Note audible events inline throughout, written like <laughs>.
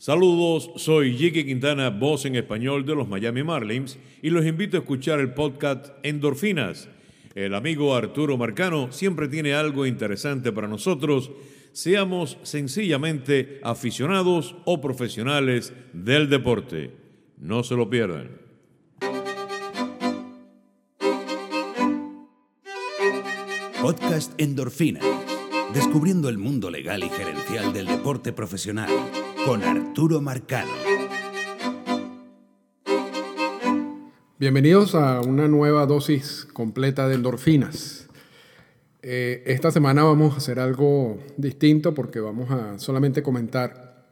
Saludos, soy Jiki Quintana, voz en español de los Miami Marlins, y los invito a escuchar el podcast Endorfinas. El amigo Arturo Marcano siempre tiene algo interesante para nosotros, seamos sencillamente aficionados o profesionales del deporte. No se lo pierdan. Podcast Endorfina. Descubriendo el mundo legal y gerencial del deporte profesional con Arturo Marcano. Bienvenidos a una nueva dosis completa de endorfinas. Eh, esta semana vamos a hacer algo distinto porque vamos a solamente comentar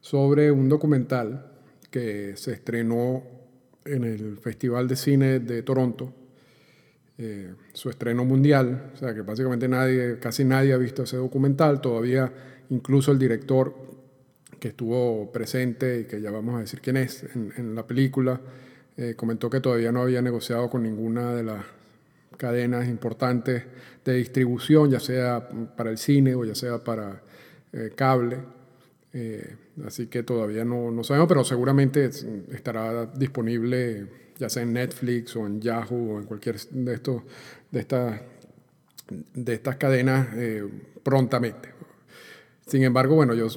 sobre un documental que se estrenó en el Festival de Cine de Toronto, eh, su estreno mundial, o sea que básicamente casi nadie ha visto ese documental, todavía incluso el director que estuvo presente y que ya vamos a decir quién es en, la película, eh, comentó que todavía no había negociado con ninguna de las cadenas importantes de distribución, ya sea para el cine o ya sea para eh, cable. así que todavía no, no sabemos, pero seguramente estará disponible ya sea en Netflix o en Yahoo o en cualquier de, estos, de, estas, de estas cadenas eh, prontamente. Sin embargo, bueno, yo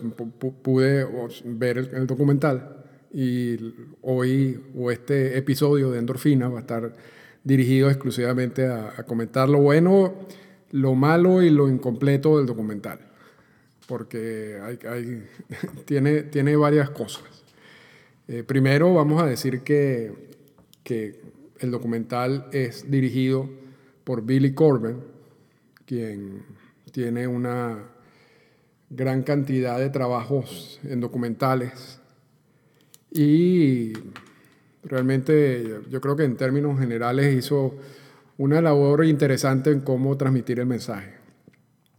pude ver el, documental y hoy o este episodio de Endorfina va a estar dirigido exclusivamente a, comentar lo bueno, lo malo y lo incompleto del documental, porque <laughs> tiene, tiene varias cosas. Eh, primero vamos a decir que que el documental es dirigido por Billy Corbin, quien tiene una gran cantidad de trabajos en documentales y realmente yo creo que en términos generales hizo una labor interesante en cómo transmitir el mensaje.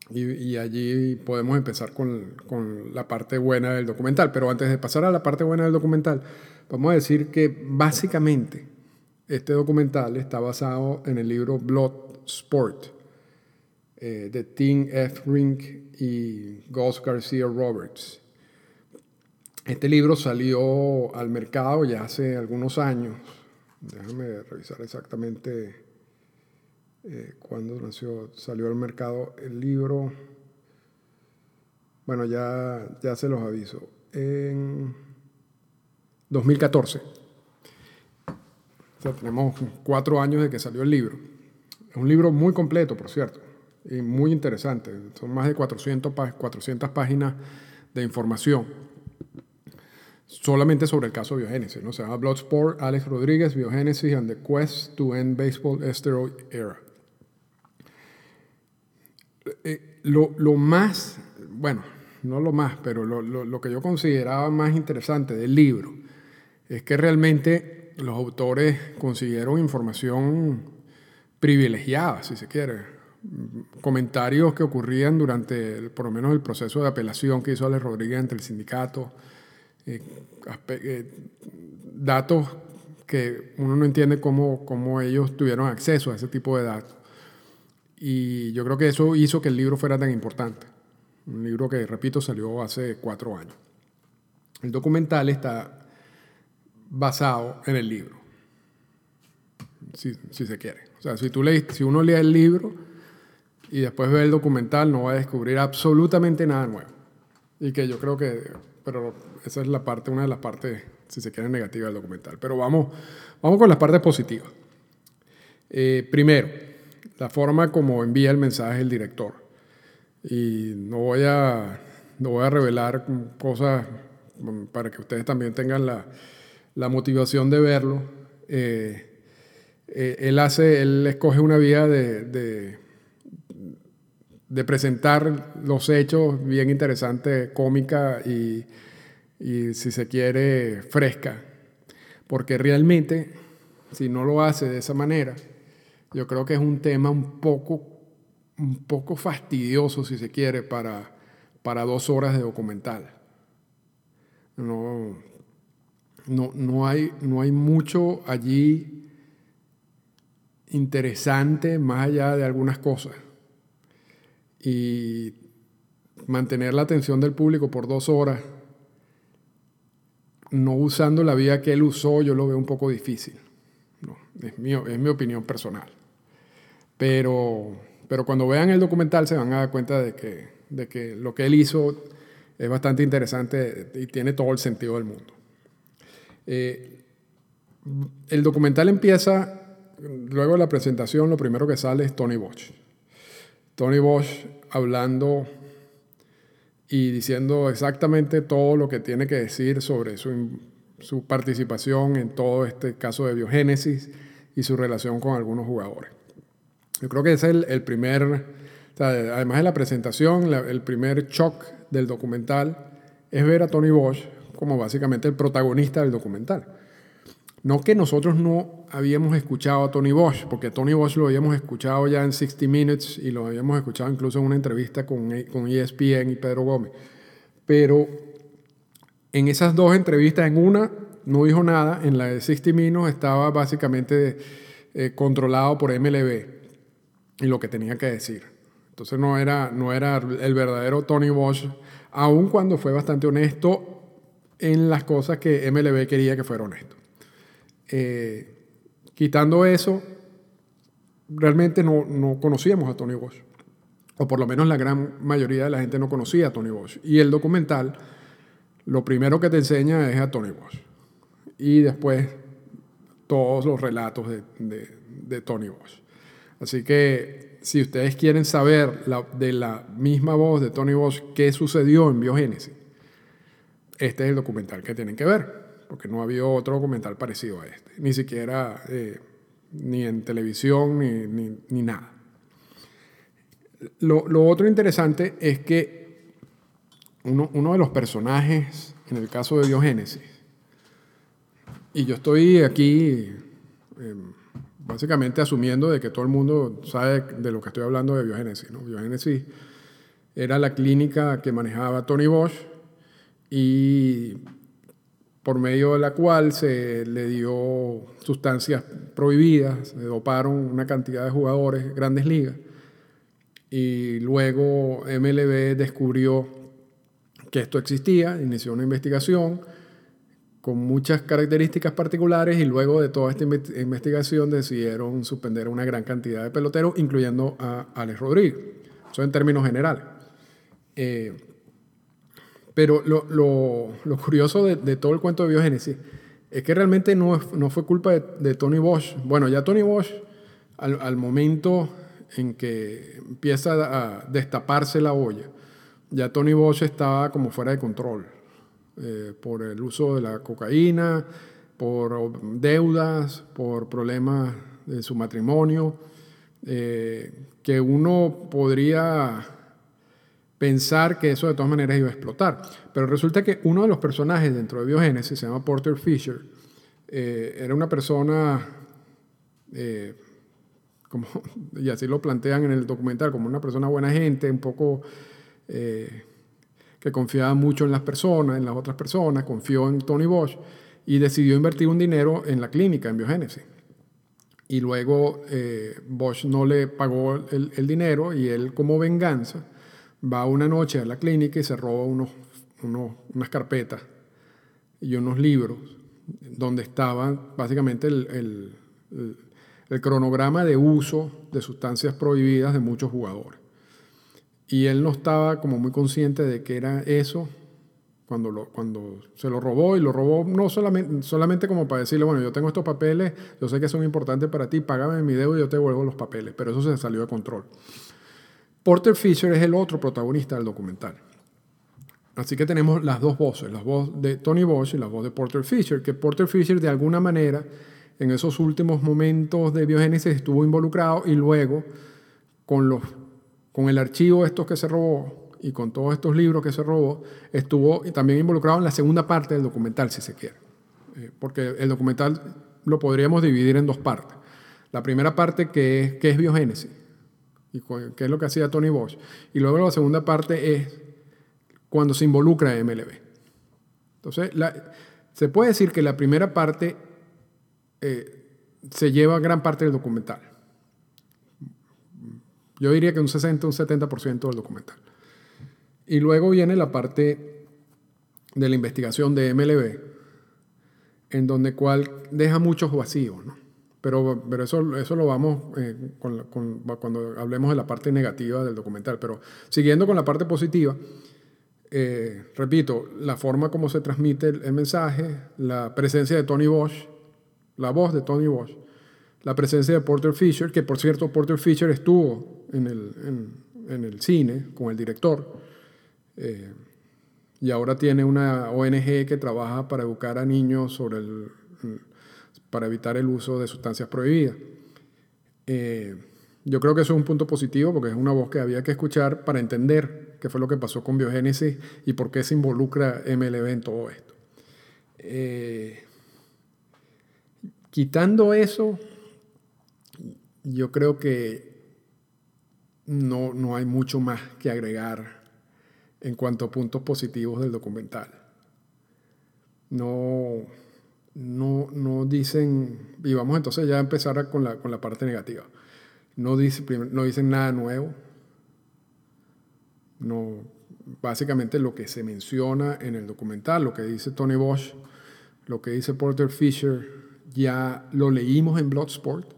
Y, allí podemos empezar con, con, la parte buena del documental. Pero antes de pasar a la parte buena del documental, vamos a decir que básicamente este documental está basado en el libro Blood Sport eh, de Tim F. Rink y Gus García Roberts. Este libro salió al mercado ya hace algunos años. Déjame revisar exactamente eh, cuándo nació, salió al mercado el libro. Bueno, ya, ya se los aviso. En 2014 tenemos cuatro años de que salió el libro. Es un libro muy completo, por cierto, y muy interesante. Son más de 400, 400 páginas de información solamente sobre el caso biogénesis. ¿no? Se llama Bloodsport, Alex Rodríguez, Biogénesis and the Quest to End Baseball Steroid Era. Eh, lo, lo, más, bueno, no lo más, pero lo, lo, lo que yo consideraba más interesante del libro es que realmente los autores consiguieron información privilegiada, si se quiere. Comentarios que ocurrían durante, por lo menos, el proceso de apelación que hizo Alex Rodríguez entre el sindicato, eh, eh, datos que uno no entiende cómo, cómo ellos tuvieron acceso a ese tipo de datos. Y yo creo que eso hizo que el libro fuera tan importante. Un libro que, repito, salió hace cuatro años. El documental está basado en el libro, si, se quiere. O sea, si, tú si uno lee el libro y después ve el documental, no va a descubrir absolutamente nada nuevo. Y que yo creo que, pero esa es la parte, una de las partes, si se quiere, negativas del documental. Pero vamos, vamos con las partes positivas. Eh, primero, la forma como envía el mensaje el director. Y no voy a, no voy a revelar cosas para que ustedes también tengan la, la motivación de verlo. Eh, eh, él hace, él escoge una vía de, de, presentar los hechos bien interesante, cómica y, si se quiere, fresca. Porque realmente, si no lo hace de esa manera, yo creo que es un tema un poco, un poco fastidioso, si se quiere, para, para dos horas de documental. No, no, no, hay, no hay mucho allí interesante más allá de algunas cosas. Y mantener la atención del público por dos horas no usando la vía que él usó, yo lo veo un poco difícil. No, es, mi, es mi opinión personal. Pero, pero cuando vean el documental se van a dar cuenta de que, de que lo que él hizo es bastante interesante y tiene todo el sentido del mundo. Eh, el documental empieza, luego de la presentación, lo primero que sale es Tony Bosch. Tony Bosch hablando y diciendo exactamente todo lo que tiene que decir sobre su, participación en todo este caso de biogénesis y su relación con algunos jugadores. Yo creo que es el, el primer, además de la presentación, el primer shock del documental es ver a Tony Bosch como básicamente el protagonista del documental. No que nosotros no habíamos escuchado a Tony Bosch, porque Tony Bosch lo habíamos escuchado ya en 60 Minutes y lo habíamos escuchado incluso en una entrevista con, con ESPN y Pedro Gómez. Pero en esas dos entrevistas, en una no dijo nada, en la de 60 Minutes estaba básicamente eh, controlado por MLB y lo que tenía que decir. Entonces no era, no era el verdadero Tony Bosch, aun cuando fue bastante honesto en las cosas que MLB quería que fuera honesto. Eh, quitando eso, realmente no, no, conocíamos a Tony Bosch, o por lo menos la gran mayoría de la gente no conocía a Tony Bosch. Y el documental, lo primero que te enseña es a Tony Bosch, y después todos los relatos de, de, de Tony Bosch. Así que si ustedes quieren saber de la misma voz de Tony Bosch qué sucedió en Biogénesis, este es el documental que tienen que ver, porque no ha habido otro documental parecido a este, ni siquiera eh, ni en televisión ni, ni, nada. Lo, lo, otro interesante es que uno, uno, de los personajes, en el caso de Biogénesis, y yo estoy aquí... Eh, básicamente asumiendo de que todo el mundo sabe de lo que estoy hablando de biogénesis. ¿no? Era la clínica que manejaba Tony Bosch y por medio de la cual se le dio sustancias prohibidas, se doparon una cantidad de jugadores, grandes ligas, y luego MLB descubrió que esto existía, inició una investigación, con muchas características particulares y luego de toda esta investigación decidieron suspender una gran cantidad de peloteros, incluyendo a Alex Rodríguez. Eso en términos generales. Eh, pero lo, lo, lo curioso de, de, todo el cuento de Biogénesis es que realmente no, no fue culpa de, Tony Bosch. Bueno, ya Tony Bosch, al, al momento en que empieza a destaparse la olla, ya Tony Bosch estaba como fuera de control. Eh, por el uso de la cocaína, por deudas, por problemas de su matrimonio, eh, que uno podría pensar que eso de todas maneras iba a explotar. Pero resulta que uno de los personajes dentro de Biogénesis, se llama Porter Fisher, eh, era una persona, como, <laughs> y así lo plantean en el documental, como una persona buena gente, un poco que confiaba mucho en las personas, en las otras personas, confió en Tony Bosch y decidió invertir un dinero en la clínica, en biogénesis. Y luego eh, Bosch no le pagó el, dinero y él como venganza va una noche a la clínica y se roba unos, unos, unas carpetas y unos libros donde estaban básicamente el, el, el cronograma de uso de sustancias prohibidas de muchos jugadores. Y él no estaba como muy consciente de que era eso cuando, lo, cuando se lo robó y lo robó no solamente, solamente como para decirle, bueno, yo tengo estos papeles, yo sé que son importantes para ti, págame mi deuda y yo te devuelvo los papeles, pero eso se salió de control. Porter Fisher es el otro protagonista del documental. Así que tenemos las dos voces, la voz de Tony Bosch y la voz de Porter Fisher, que Porter Fisher de alguna manera en esos últimos momentos de biogénesis estuvo involucrado y luego con los con el archivo estos que se robó y con todos estos libros que se robó, estuvo también involucrado en la segunda parte del documental, si se quiere. Eh, porque el documental lo podríamos dividir en dos partes. La primera parte que es, que es biogénesis, y qué es lo que hacía Tony Bosch. Y luego la segunda parte es cuando se involucra MLB. Entonces, se puede decir que la primera parte eh, se lleva gran parte del documental. Yo diría que un 60, un 70% del documental. Y luego viene la parte de la investigación de MLB, en donde cual deja muchos vacíos, ¿no? Pero, pero eso, eso lo vamos eh, con, con, cuando hablemos de la parte negativa del documental. Pero siguiendo con la parte positiva, eh, repito, la forma como se transmite el, el, mensaje, la presencia de Tony Bosch, la voz de Tony Bosch, la presencia de Porter Fisher, que por cierto Porter Fisher estuvo en el, en, en el cine con el director, eh, y ahora tiene una ONG que trabaja para educar a niños sobre el, para evitar el uso de sustancias prohibidas. Eh, yo creo que eso es un punto positivo porque es una voz que había que escuchar para entender qué fue lo que pasó con biogénesis y por qué se involucra MLB en todo esto. Eh, quitando eso, yo creo que no, no hay mucho más que agregar en cuanto a puntos positivos del documental. No, no, no dicen, y vamos entonces ya a empezar con la, con la parte negativa. No, dice, no dicen nada nuevo. No, básicamente lo que se menciona en el documental, lo que dice Tony Bosch, lo que dice Porter Fisher, ya lo leímos en Bloodsport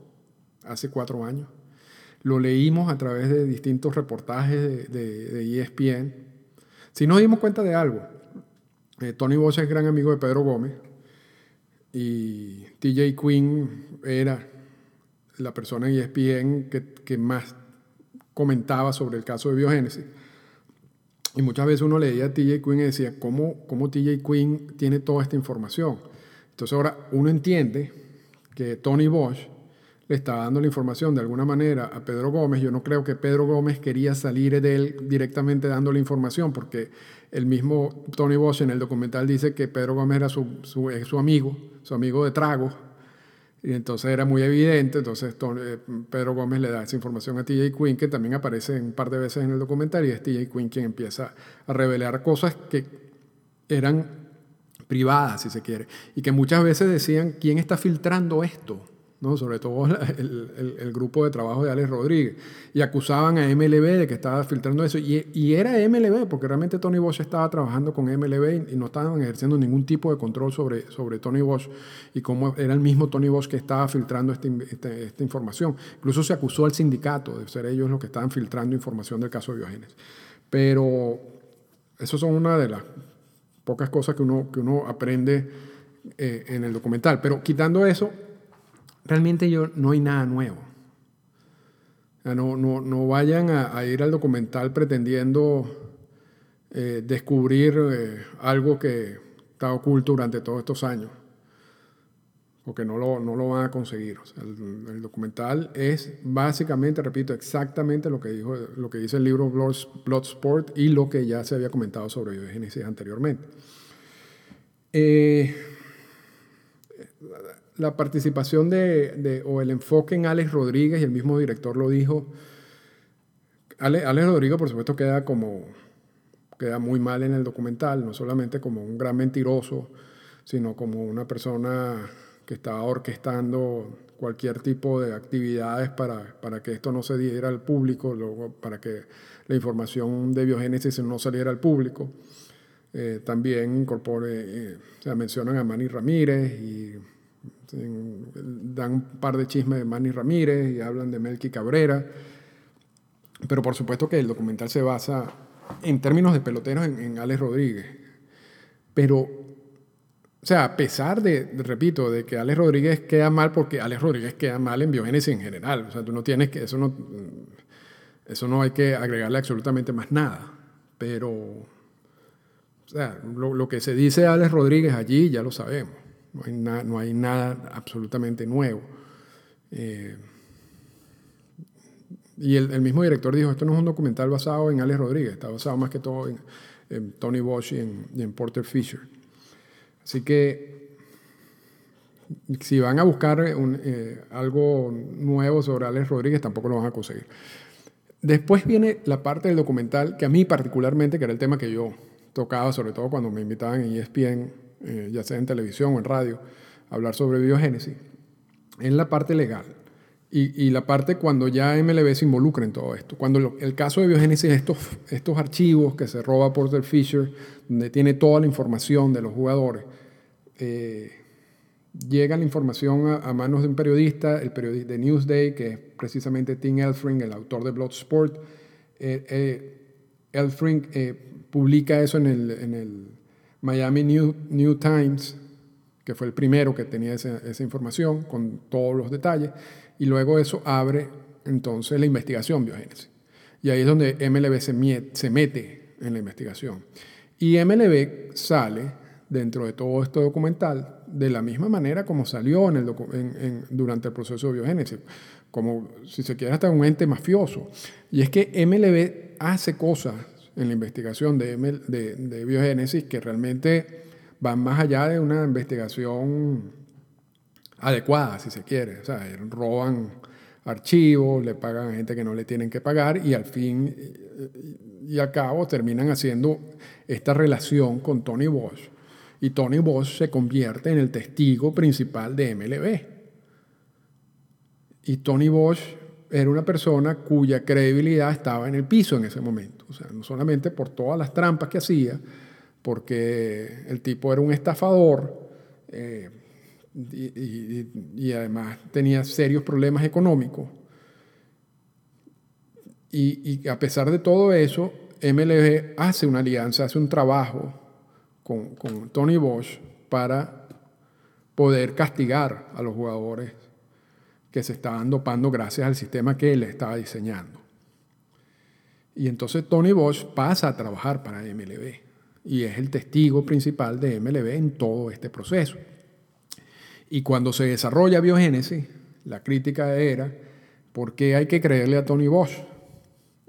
hace cuatro años. Lo leímos a través de distintos reportajes de, de, ESPN. Si nos dimos cuenta de algo, eh, Tony Bosch es gran amigo de Pedro Gómez y TJ Quinn era la persona en ESPN que, más comentaba sobre el caso de biogénesis. Y muchas veces uno leía a TJ Quinn y decía, ¿cómo, ¿cómo TJ Quinn tiene toda esta información? Entonces ahora uno entiende que Tony Bosch le estaba dando la información de alguna manera a Pedro Gómez. Yo no creo que Pedro Gómez quería salir de él directamente dando la información, porque el mismo Tony Bosch en el documental dice que Pedro Gómez era su, su, su amigo, su amigo de trago, y entonces era muy evidente, entonces Tony, Pedro Gómez le da esa información a TJ Quinn, que también aparece un par de veces en el documental, y es TJ Quinn quien empieza a revelar cosas que eran privadas, si se quiere, y que muchas veces decían, ¿quién está filtrando esto? ¿No? sobre todo el, el, grupo de trabajo de Alex Rodríguez, y acusaban a MLB de que estaba filtrando eso, y, y, era MLB, porque realmente Tony Bosch estaba trabajando con MLB y no estaban ejerciendo ningún tipo de control sobre, sobre Tony Bosch, y cómo era el mismo Tony Bosch que estaba filtrando este, esta información. Incluso se acusó al sindicato de ser ellos los que estaban filtrando información del caso de. Pero eso son una de las pocas cosas que uno, que uno aprende eh, en el documental. Pero quitando eso, realmente yo, no hay nada nuevo. No, no, no vayan a, ir al documental pretendiendo eh, descubrir eh, algo que está oculto durante todos estos años, porque no lo, no lo van a conseguir. O sea, el, el, documental es básicamente, repito, exactamente lo que, dijo, lo que dice el libro Bloodsport y lo que ya se había comentado sobre biogénesis anteriormente. Eh, la participación de, o el enfoque en Alex Rodríguez, y el mismo director lo dijo, Ale, Alex Rodríguez por supuesto queda como, queda muy mal en el documental, no solamente como un gran mentiroso, sino como una persona que estaba orquestando cualquier tipo de actividades para, para que esto no se diera al público, luego para que la información de biogénesis no saliera al público. Eh, también incorpore, eh, o sea, mencionan a Manny Ramírez y dan un par de chismes de Manny Ramírez y hablan de Melky Cabrera. Pero por supuesto que el documental se basa en términos de peloteros en, Alex Rodríguez. Pero, o sea, a pesar de, repito, de que Alex Rodríguez queda mal, porque Alex Rodríguez queda mal en biogénesis en general. O sea, tú no tienes que, eso no, eso no hay que agregarle absolutamente más nada. Pero, o sea, lo, lo que se dice Alex Rodríguez allí ya lo sabemos. No hay, nada absolutamente nuevo. Eh, y el, mismo director dijo, esto no es un documental basado en Alex Rodríguez, está basado más que todo en, Tony Bosch y en, Porter Fisher. Así que si van a buscar eh, algo nuevo sobre Alex Rodríguez, tampoco lo van a conseguir. Después viene la parte del documental que a mí particularmente, que era el tema que yo tocaba, sobre todo cuando me invitaban en ESPN eh, ya sea en televisión o en radio, hablar sobre biogénesis, en la parte legal y, y, la parte cuando ya MLB se involucra en todo esto. Cuando lo, el caso de biogénesis, estos, estos archivos que se roba Porter Fisher, donde tiene toda la información de los jugadores, eh, llega la información a, manos de un periodista, el periodista de Newsday, que es precisamente Tim Elfring, el autor de Bloodsport. Eh, eh, Elfring eh, publica eso en el, Miami New, Times, que fue el primero que tenía esa, información con todos los detalles, y luego eso abre entonces la investigación biogénesis. Y ahí es donde MLB se, se mete en la investigación. Y MLB sale dentro de todo este documental de la misma manera como salió en el durante el proceso de biogénesis, como si se quiere hasta un ente mafioso. Y es que MLB hace cosas en la investigación de, de, biogénesis que realmente van más allá de una investigación adecuada, si se quiere. O sea, roban archivos, le pagan a gente que no le tienen que pagar y al fin y al cabo terminan haciendo esta relación con Tony Bosch y Tony Bosch se convierte en el testigo principal de MLB. Y Tony Bosch era una persona cuya credibilidad estaba en el piso en ese momento. O sea, no solamente por todas las trampas que hacía, porque el tipo era un estafador eh, y, además tenía serios problemas económicos. Y, a pesar de todo eso, MLB hace una alianza, hace un trabajo con, Tony Bosch para poder castigar a los jugadores que se estaban dopando gracias al sistema que él estaba diseñando. Y entonces Tony Bosch pasa a trabajar para MLB y es el testigo principal de MLB en todo este proceso. Y cuando se desarrolla biogénesis, la crítica era, ¿por qué hay que creerle a Tony Bosch?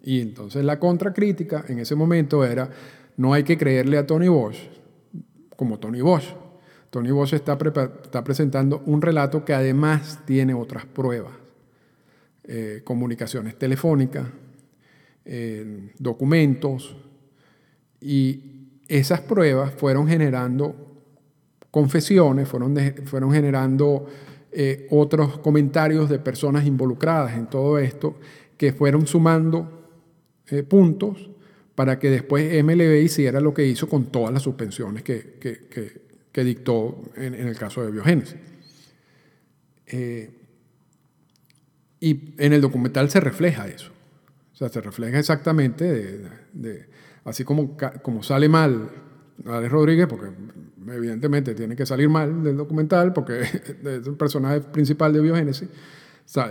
Y entonces la contracrítica en ese momento era, no hay que creerle a Tony Bosch, como Tony Bosch. Tony Bosch está, presentando un relato que además tiene otras pruebas. Eh, comunicaciones telefónicas, eh, documentos, y esas pruebas fueron generando confesiones, fueron, fueron generando eh, otros comentarios de personas involucradas en todo esto, que fueron sumando puntos para que después MLB hiciera lo que hizo con todas las suspensiones que, dictó en, el caso de biogénesis. Eh, y en el documental se refleja eso. O sea, se refleja exactamente, de, así como, como sale mal Alex Rodríguez, porque evidentemente tiene que salir mal del documental, porque <laughs> es el personaje principal de biogénesis.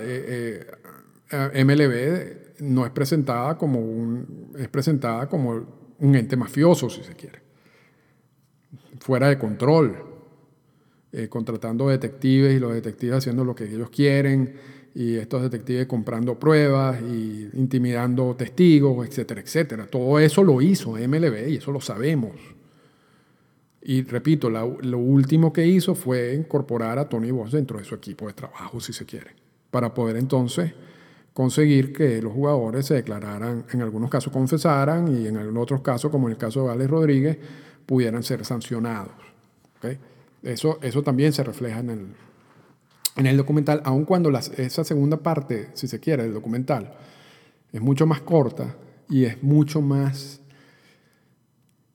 Eh, eh, MLB no es presentada como un, es presentada como un ente mafioso, si se quiere, fuera de control, eh, contratando detectives y los detectives haciendo lo que ellos quieren y estos detectives comprando pruebas y intimidando testigos, etcétera, etcétera. Todo eso lo hizo MLB y eso lo sabemos. Y repito, lo último que hizo fue incorporar a Tony Bosch dentro de su equipo de trabajo, si se quiere, para poder entonces conseguir que los jugadores se declararan, en algunos casos confesaran y en otros casos, como en el caso de Alex Rodríguez, pudieran ser sancionados. Eso, eso también se refleja en el, en el documental, aun cuando esa segunda parte, si se quiere, del documental es mucho más corta y es mucho más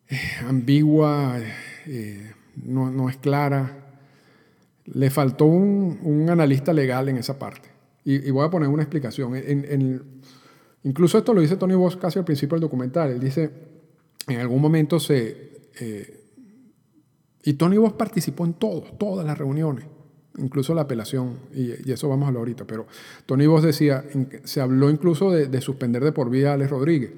eh, ambigua, eh, no, es clara. Le faltó un, un analista legal en esa parte. Y, voy a poner una explicación. En, incluso esto lo dice Tony Bosch casi al principio del documental. Él dice, en algún momento se... Eh, y Tony Bosch participó en todo, todas las reuniones, incluso la apelación, y, eso vamos a hablar ahorita, pero Tony Bosch decía, se habló incluso de, de suspender de por vida a Alex Rodríguez.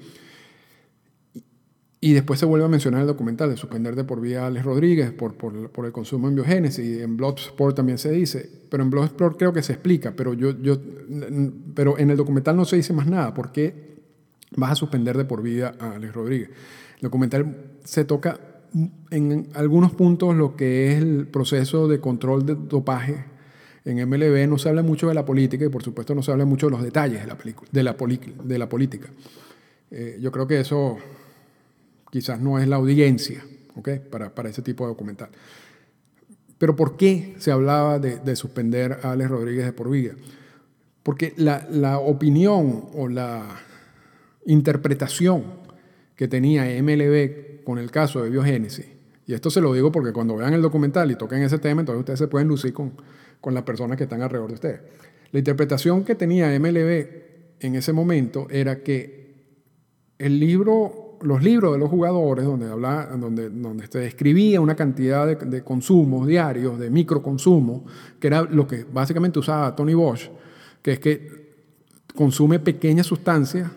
Y después se vuelve a mencionar el documental de suspender de por vida a Alex Rodríguez por, el consumo en biogénesis. En Bloodsport también se dice. Pero en Bloodsport creo que se explica. Pero, yo, yo, pero en el documental no se dice más nada. ¿Por qué vas a suspender de por vida a Alex Rodríguez? El documental se toca en algunos puntos lo que es el proceso de control de dopaje. En MLB no se habla mucho de la política y por supuesto no se habla mucho de los detalles de la, de la, de la política. Eh, yo creo que eso quizás no es la audiencia para, para, ese tipo de documental. Pero ¿por qué se hablaba de, suspender a Alex Rodríguez de por vida? Porque la, la, opinión o la interpretación que tenía MLB con el caso de Biogénesis, Y esto se lo digo porque cuando vean el documental y toquen ese tema, entonces ustedes se pueden lucir con, con las personas que están alrededor de ustedes. La interpretación que tenía MLB en ese momento era que el libro, los libros de los jugadores, donde, habla, donde, donde se describía una cantidad de, de consumos diarios, de microconsumo, que era lo que básicamente usaba Tony Bosch, que es que consume pequeñas sustancias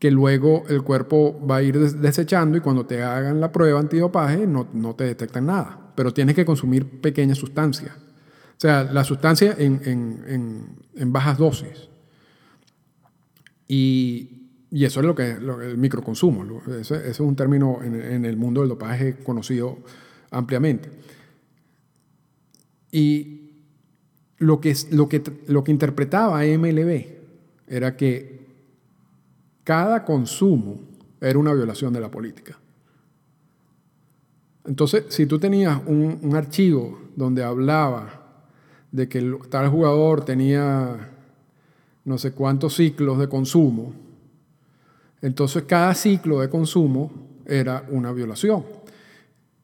que luego el cuerpo va a ir desechando y cuando te hagan la prueba antidopaje no, no te detectan nada, pero tienes que consumir pequeñas sustancias. O sea, la sustancia en, en, en, bajas dosis. Y, y, eso es lo que el microconsumo. Ese, ese, es un término en, el mundo del dopaje conocido ampliamente. Y lo que, lo que, lo que interpretaba MLB era que cada consumo era una violación de la política. Entonces, si tú tenías un, archivo donde hablaba de que tal jugador tenía no sé cuántos ciclos de consumo, entonces cada ciclo de consumo era una violación.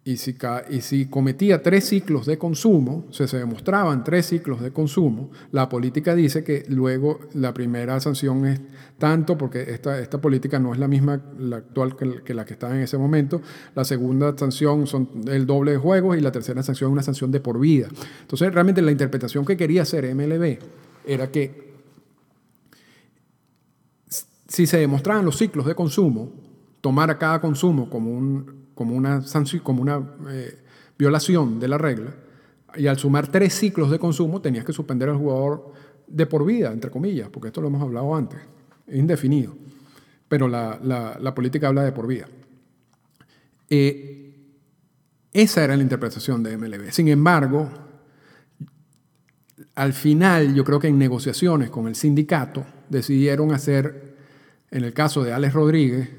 Y si, y si cometía tres ciclos de consumo, se, se demostraban tres ciclos de consumo, la política dice que luego la primera sanción es tanto, porque esta, esta política no es la misma la actual que, que la que estaba en ese momento, la segunda sanción son el doble de juegos y la tercera sanción es una sanción de por vida. Entonces realmente la interpretación que quería hacer MLB era que si se demostraban los ciclos de consumo, tomar a cada consumo como un como una, como una eh, violación de la regla, y al sumar tres ciclos de consumo tenías que suspender al jugador de por vida, entre comillas, porque esto lo hemos hablado antes, es indefinido, pero la, la, política habla de por vida. Eh, esa era la interpretación de MLB. Sin embargo, al final yo creo que en negociaciones con el sindicato decidieron hacer, en el caso de Alex Rodríguez,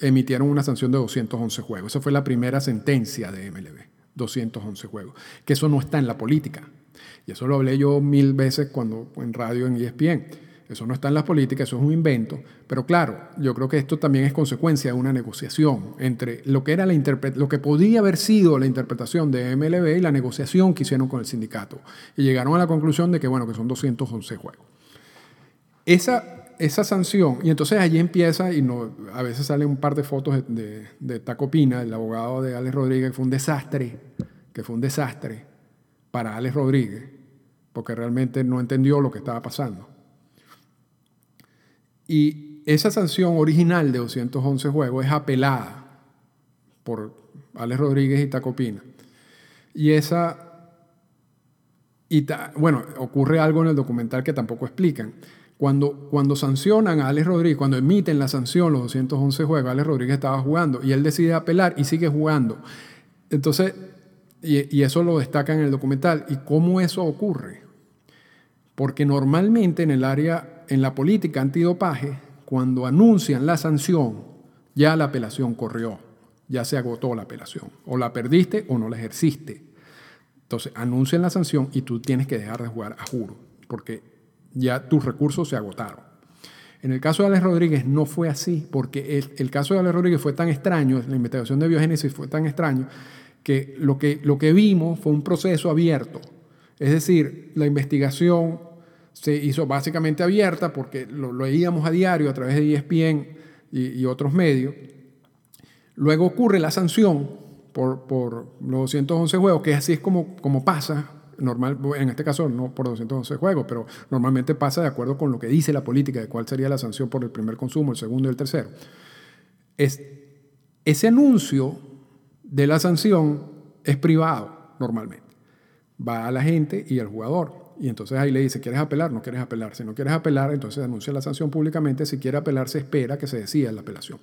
emitieron una sanción de 211 juegos. Esa fue la primera sentencia de MLB, 211 juegos. Que eso no está en la política. Y eso lo hablé yo mil veces cuando en radio en ESPN. Eso no está en la política, eso es un invento. Pero claro, yo creo que esto también es consecuencia de una negociación entre lo que, era la lo que podía haber sido la interpretación de MLB y la negociación que hicieron con el sindicato. Y llegaron a la conclusión de que, bueno, que son 211 juegos. Esa esa sanción, y entonces allí empieza, y no, a veces salen un par de fotos de, de, Taco Pina, el abogado de Alex Rodríguez, que fue un desastre, que fue un desastre para Alex Rodríguez, porque realmente no entendió lo que estaba pasando. Y esa sanción original de 211 juegos es apelada por Alex Rodríguez y Taco Pina. Y esa, y bueno, ocurre algo en el documental que tampoco explican cuando, sancionan a Alex Rodríguez, cuando emiten la sanción, los 211 juegos, Alex Rodríguez estaba jugando y él decide apelar y sigue jugando. Entonces, y, eso lo destaca en el documental. ¿Y cómo eso ocurre? Porque normalmente en el área, en la política antidopaje, cuando anuncian la sanción, ya la apelación corrió, ya se agotó la apelación. O la perdiste o no la ejerciste. Entonces, anuncian la sanción y tú tienes que dejar de jugar a juro, porque ya tus recursos se agotaron. En el caso de Alex Rodríguez no fue así, porque el, caso de Alex Rodríguez fue tan extraño, la investigación de biogénesis fue tan extraño, que lo, que lo que vimos fue un proceso abierto. Es decir, la investigación se hizo básicamente abierta porque lo, leíamos a diario a través de ESPN y, otros medios. Luego ocurre la sanción por, por los 211 juegos, que así es como, como pasa normal, en este caso no por 211 juegos, pero normalmente pasa de acuerdo con lo que dice la política de cuál sería la sanción por el primer consumo, el segundo y el tercero. Es, ese anuncio de la sanción es privado normalmente. Va a la gente y al jugador. Y entonces ahí le dice, ¿quieres apelar? No quieres apelar. Si no quieres apelar, entonces anuncia la sanción públicamente. Si quiere apelar, se espera que se decida la apelación.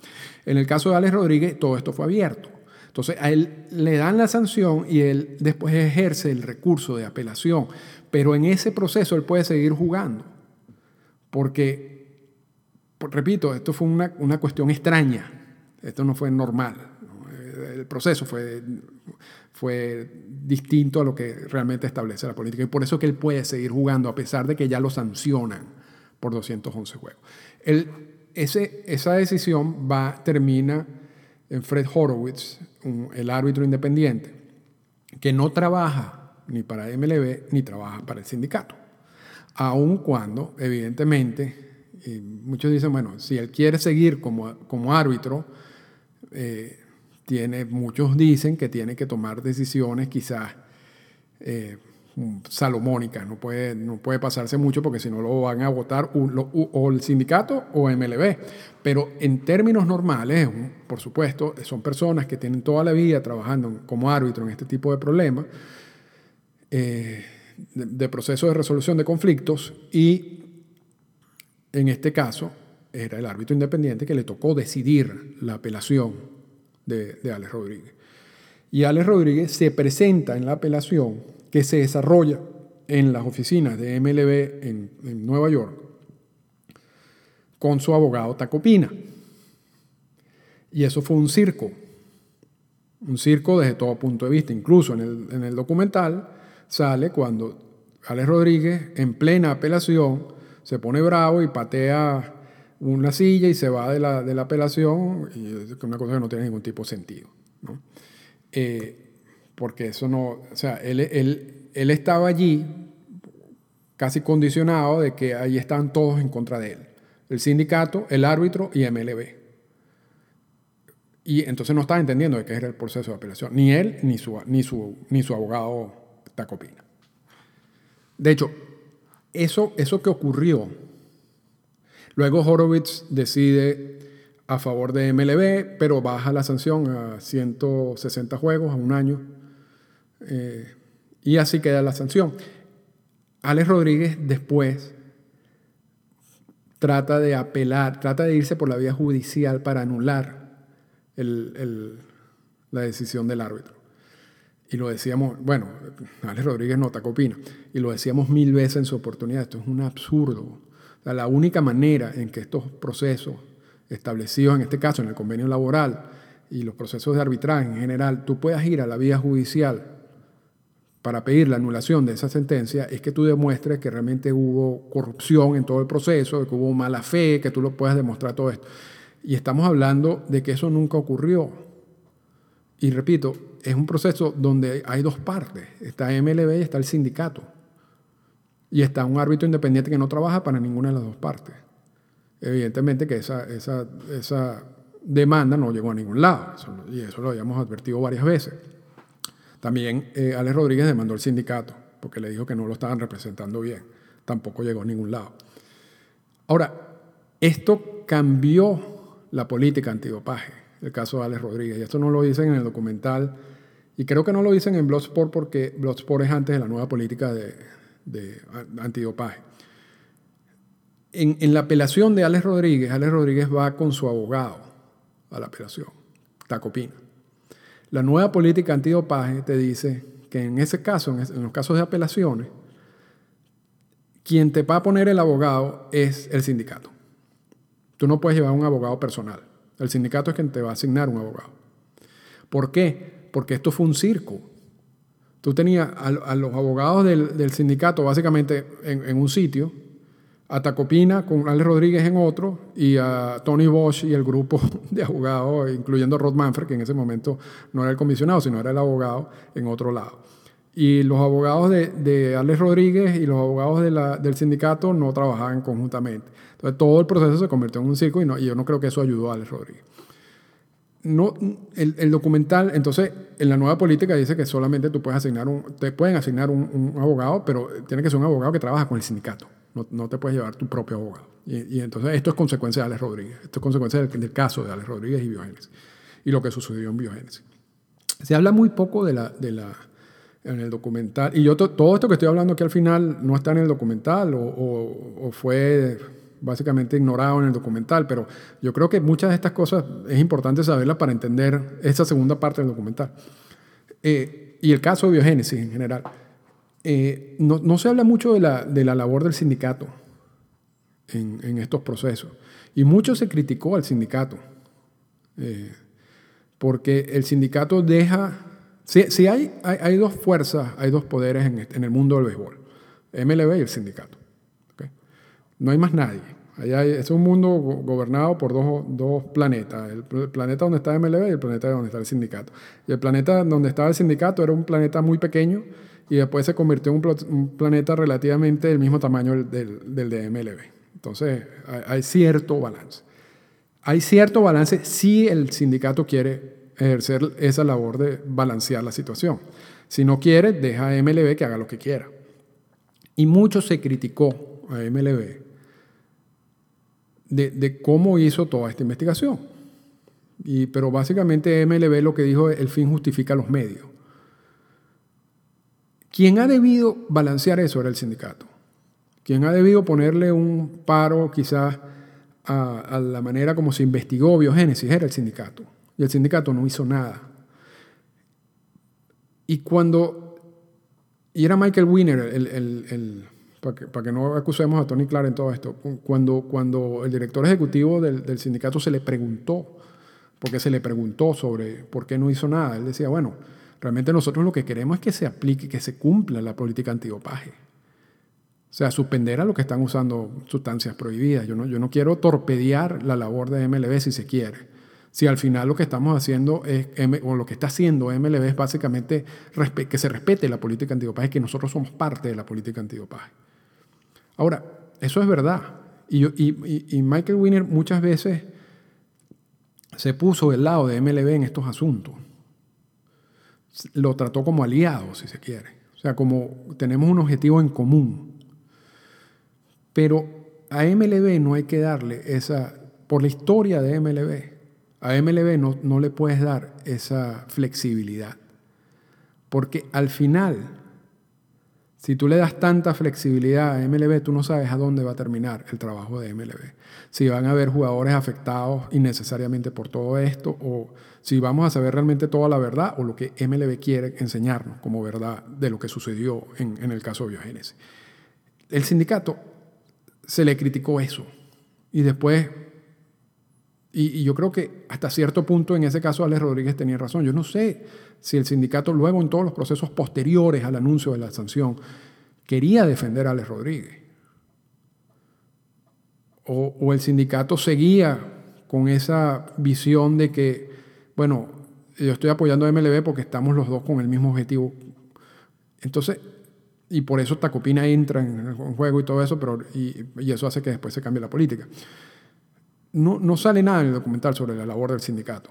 En el caso de Alex Rodríguez, todo esto fue abierto. Entonces a él le dan la sanción y él después ejerce el recurso de apelación, pero en ese proceso él puede seguir jugando, porque, repito, esto fue una, una cuestión extraña, esto no fue normal, el proceso fue, fue distinto a lo que realmente establece la política. Y por eso que él puede seguir jugando a pesar de que ya lo sancionan por 211 juegos. esa decisión va, termina Fred Horowitz, el árbitro independiente, que no trabaja ni para MLB ni trabaja para el sindicato. Aun cuando, evidentemente, muchos dicen, bueno, si él quiere seguir como, como árbitro, eh, tiene, muchos dicen que tiene que tomar decisiones quizás eh, salomónicas, no puede, no puede pasarse mucho porque si no lo van a votar o el sindicato o MLB. Pero en términos normales, por supuesto, son personas que tienen toda la vida trabajando como árbitro en este tipo de problemas, eh, de, procesos de resolución de conflictos y en este caso era el árbitro independiente que le tocó decidir la apelación de, de Alex Rodríguez. Y Alex Rodríguez se presenta en la apelación que se desarrolla en las oficinas de MLB en, Nueva York con su abogado Tacopina. Y eso fue un circo, un circo desde todo punto de vista. Incluso en el, en el documental sale cuando Alex Rodríguez, en plena apelación, se pone bravo y patea una silla y se va de la, de la apelación, y es una cosa que no tiene ningún tipo de sentido. Eh, porque eso no, o sea, él, él, estaba allí casi condicionado de que ahí estaban todos en contra de él, el sindicato, el árbitro y MLB. Y entonces no estaba entendiendo de qué era el proceso de apelación, ni él ni su, ni su, ni su abogado Tacopina. De hecho, eso, eso que ocurrió, luego Horowitz decide a favor de MLB, pero baja la sanción a 160 juegos, a un año eh, y así queda la sanción. Alex Rodríguez después trata de apelar, trata de irse por la vía judicial para anular la decisión del árbitro. Y lo decíamos, bueno, Alex Rodríguez no opina, y lo decíamos mil veces en su oportunidad, esto es un absurdo. la única manera en que estos procesos establecidos, en este caso en el convenio laboral, y los procesos de arbitraje en general, tú puedas ir a la vía judicial para pedir la anulación de esa sentencia es que tú demuestres que realmente hubo corrupción en todo el proceso, que hubo mala fe, que tú lo puedas demostrar todo esto. Y estamos hablando de que eso nunca ocurrió. Y repito, es un proceso donde hay dos partes. Está MLB y está el sindicato. Y está un árbitro independiente que no trabaja para ninguna de las dos partes. Evidentemente que esa, demanda no llegó a ningún lado. y eso lo habíamos advertido varias veces. También eh, Alex Rodríguez demandó al sindicato porque le dijo que no lo estaban representando bien. Tampoco llegó a ningún lado. Ahora, esto cambió la política antidopaje, el caso de Alex Rodríguez. Y esto no lo dicen en el documental. Y creo que no lo dicen en Bloodsport porque Bloodsport es antes de la nueva política de, antidopaje. En, en, la apelación de Alex Rodríguez, Alex Rodríguez va con su abogado a la apelación, Tacopina. La nueva política antidopaje te dice que en ese caso, en los casos de apelaciones, quien te va a poner el abogado es el sindicato. Tú no puedes llevar un abogado personal. El sindicato es quien te va a asignar un abogado. ¿Por qué? Porque esto fue un circo. Tú tenías a, los abogados del, sindicato básicamente en un sitio a Tacopina con Alex Rodríguez en otro y a Tony Bosch y el grupo <laughs> de abogados, incluyendo Rod Manfred, que en ese momento no era el comisionado, sino era el abogado en otro lado. Y los abogados de, Alex Rodríguez y los abogados del sindicato no trabajaban conjuntamente. Entonces todo el proceso se convirtió en un circo y, yo no creo que eso ayudó a Alex Rodríguez. El, documental, entonces, en la nueva política dice que solamente tú puedes asignar un, te pueden asignar un abogado, pero tiene que ser un abogado que trabaja con el sindicato. No, te puedes llevar tu propio abogado. Y, entonces esto es consecuencia de Alex Rodríguez. Esto es consecuencia del, caso de Alex Rodríguez y Biogénesis. Y lo que sucedió en Biogénesis. Se habla muy poco de la, de la, en el documental. Y yo todo esto que estoy hablando aquí al final no está en el documental o, fue básicamente ignorado en el documental, pero yo creo que muchas de estas cosas es importante saberlas para entender esa segunda parte del documental. Eh, y el caso de biogénesis en general. Eh, no, se habla mucho de la, de la labor del sindicato en, estos procesos. Y mucho se criticó al sindicato, eh, porque el sindicato deja... Si, hay, hay, dos fuerzas, hay dos poderes en, en, el mundo del béisbol, MLB y el sindicato. No hay más nadie. es un mundo gobernado por dos, dos, planetas, el planeta donde está MLB y el planeta donde está el sindicato. Y el planeta donde estaba el sindicato era un planeta muy pequeño y después se convirtió en un, planeta relativamente del mismo tamaño del, del, de MLB. Entonces hay, cierto balance. Hay cierto balance si el sindicato quiere ejercer esa labor de balancear la situación. Si no quiere, deja a MLB que haga lo que quiera. Y mucho se criticó a MLB de, cómo hizo toda esta investigación. Pero básicamente MLB lo que dijo es el fin justifica los medios. Quien ha debido balancear eso era el sindicato. Quien ha debido ponerle un paro quizás a, la manera como se investigó biogénesis era el sindicato. Y el sindicato no hizo nada. Y cuando... Y era Michael Wiener, para que, no acusemos a Tony Clark en todo esto, cuando, cuando el director ejecutivo del, sindicato se le preguntó, porque se le preguntó sobre por qué no hizo nada, él decía, bueno, realmente nosotros lo que queremos es que se aplique, que se cumpla la política antidopaje. O sea, suspender a los que están usando sustancias prohibidas. Yo no, yo no quiero torpedear la labor de MLB si se quiere. Si al final lo que estamos haciendo es, o lo que está haciendo MLB es básicamente que se respete la política antidopaje, que nosotros somos parte de la política antidopaje. Ahora, eso es verdad. Y, Michael Winner muchas veces se puso del lado de MLB en estos asuntos. Lo trató como aliado, si se quiere. O sea, como tenemos un objetivo en común. Pero a MLB no hay que darle esa, por la historia de MLB, a MLB no, no le puedes dar esa flexibilidad. Porque al final si tú le das tanta flexibilidad a MLB, tú no sabes a dónde va a terminar el trabajo de MLB. Si van a haber jugadores afectados innecesariamente por todo esto, o si vamos a saber realmente toda la verdad, o lo que MLB quiere enseñarnos como verdad de lo que sucedió en, el caso de Biogénesis. El sindicato se le criticó eso. Y después, y, y yo creo que hasta cierto punto en ese caso Alex Rodríguez tenía razón. Yo no sé si el sindicato luego en todos los procesos posteriores al anuncio de la sanción quería defender a Alex Rodríguez. O, el sindicato seguía con esa visión de que, bueno, yo estoy apoyando a MLB porque estamos los dos con el mismo objetivo. Entonces, y por eso Tacopina entra en el juego y todo eso, pero, y, eso hace que después se cambie la política. No, no sale nada en el documental sobre la labor del sindicato.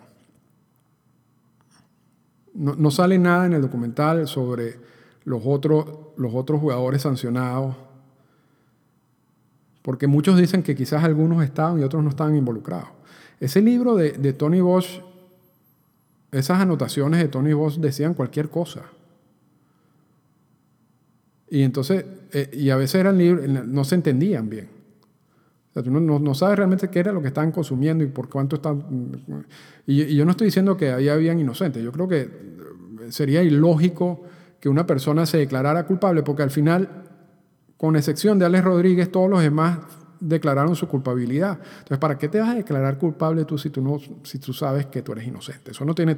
No, sale nada en el documental sobre los los otros jugadores sancionados, porque muchos dicen que quizás algunos estaban y otros no estaban involucrados. Ese libro de, Tony Bosch, esas anotaciones de Tony Bosch decían cualquier cosa. Y entonces, eh, y a veces eran libros, no se entendían bien. O sea, tú no, sabes realmente qué era lo que estaban consumiendo y por cuánto están... Y, yo no estoy diciendo que ahí habían inocentes. Yo creo que sería ilógico que una persona se declarara culpable porque al final, con excepción de Alex Rodríguez, todos los demás declararon su culpabilidad. Entonces, ¿para qué te vas a declarar culpable tú si tú, no, si tú sabes que tú eres inocente? Eso no tiene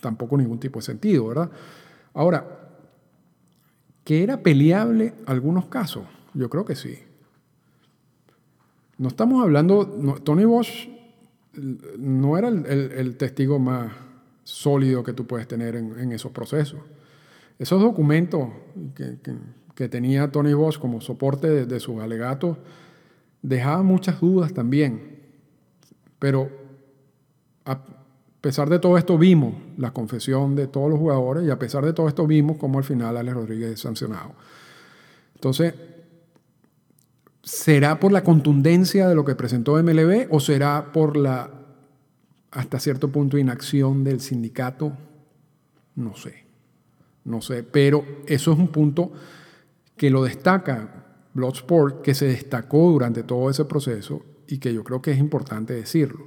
tampoco ningún tipo de sentido, ¿verdad? Ahora, ¿que era peleable algunos casos? Yo creo que sí. No estamos hablando, Tony Bosch no era el, testigo más sólido que tú puedes tener en, esos procesos. Esos documentos que, tenía Tony Bosch como soporte de, de sus alegatos dejaban muchas dudas también. Pero a pesar de todo esto vimos la confesión de todos los jugadores y a pesar de todo esto vimos cómo al final Alex Rodríguez es sancionado. Entonces, ¿Será por la contundencia de lo que presentó MLB o será por la, hasta cierto punto, inacción del sindicato? No sé, no sé, pero eso es un punto que lo destaca Bloodsport, que se destacó durante todo ese proceso y que yo creo que es importante decirlo.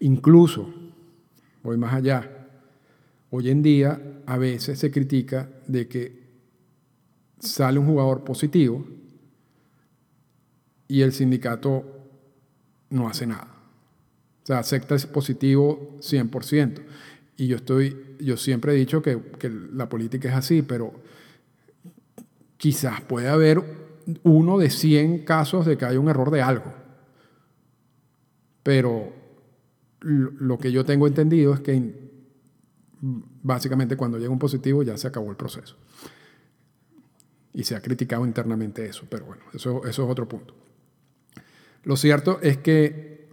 Incluso, voy más allá, hoy en día a veces se critica de que sale un jugador positivo y el sindicato no hace nada. O sea, acepta ese positivo 100%. Y yo, estoy, yo siempre he dicho que, que la política es así, pero quizás puede haber uno de 100 casos de que hay un error de algo. pero lo que yo tengo entendido es que básicamente cuando llega un positivo ya se acabó el proceso. Y se ha criticado internamente eso, pero bueno, eso, eso es otro punto. Lo cierto es que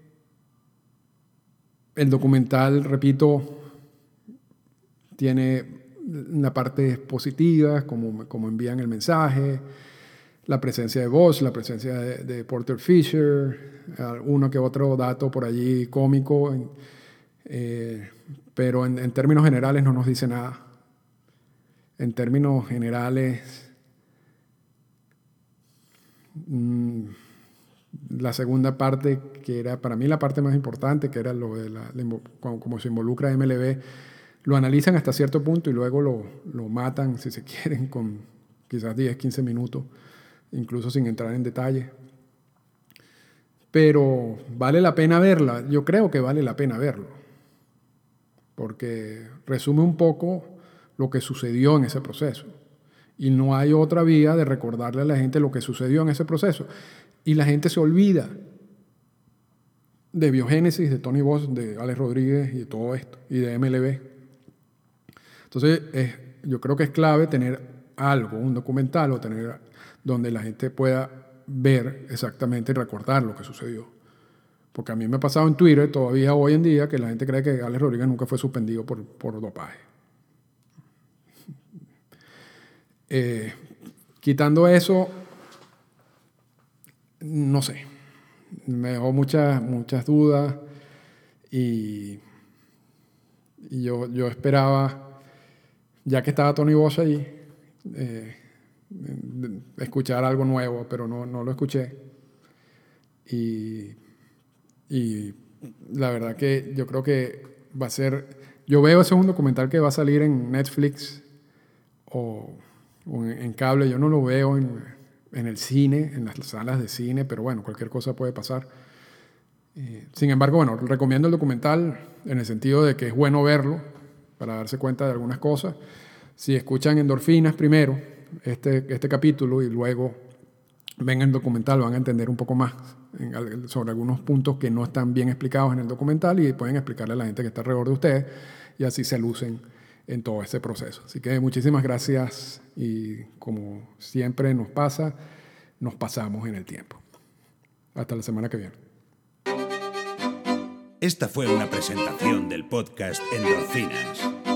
el documental, repito, tiene una parte positiva, como, como envían el mensaje, la presencia de voz, la presencia de, Porter Fisher, uno que otro dato por allí cómico, eh, pero en, términos generales no nos dice nada. En términos generales, mm, la segunda parte, que era para mí la parte más importante, que era lo de la, cómo se involucra MLB, lo analizan hasta cierto punto y luego lo, lo matan, si se <laughs> quieren, con quizás 10, 15 minutos incluso sin entrar en detalle. Pero vale la pena verla, yo creo que vale la pena verlo, porque resume un poco lo que sucedió en ese proceso. Y no hay otra vía de recordarle a la gente lo que sucedió en ese proceso. Y la gente se olvida de Biogénesis, de Tony Voss, de Alex Rodríguez y de todo esto, y de MLB. Entonces, yo creo que es clave tener algo, un documental o tener donde la gente pueda ver exactamente y recordar lo que sucedió. Porque a mí me ha pasado en Twitter todavía hoy en día que la gente cree que Alex Rodríguez nunca fue suspendido por, por dopaje. <laughs> Eh, quitando eso, no sé, me dejó muchas, muchas dudas y, yo, yo, esperaba, ya que estaba Tony Bosch ahí, eh, escuchar algo nuevo, pero no, no lo escuché. Y, y, la verdad que yo creo que va a ser, yo veo ese un documental que va a salir en Netflix o, en, cable, yo no lo veo en, en, el cine, en las salas de cine, pero bueno, cualquier cosa puede pasar. Eh, sin embargo, bueno, recomiendo el documental en el sentido de que es bueno verlo para darse cuenta de algunas cosas. Si escuchan endorfinas primero, este, este capítulo y luego ven el documental, van a entender un poco más sobre algunos puntos que no están bien explicados en el documental y pueden explicarle a la gente que está alrededor de ustedes y así se lucen en todo este proceso. Así que muchísimas gracias y como siempre nos pasa, nos pasamos en el tiempo. Hasta la semana que viene. Esta fue una presentación del podcast Endorfinas.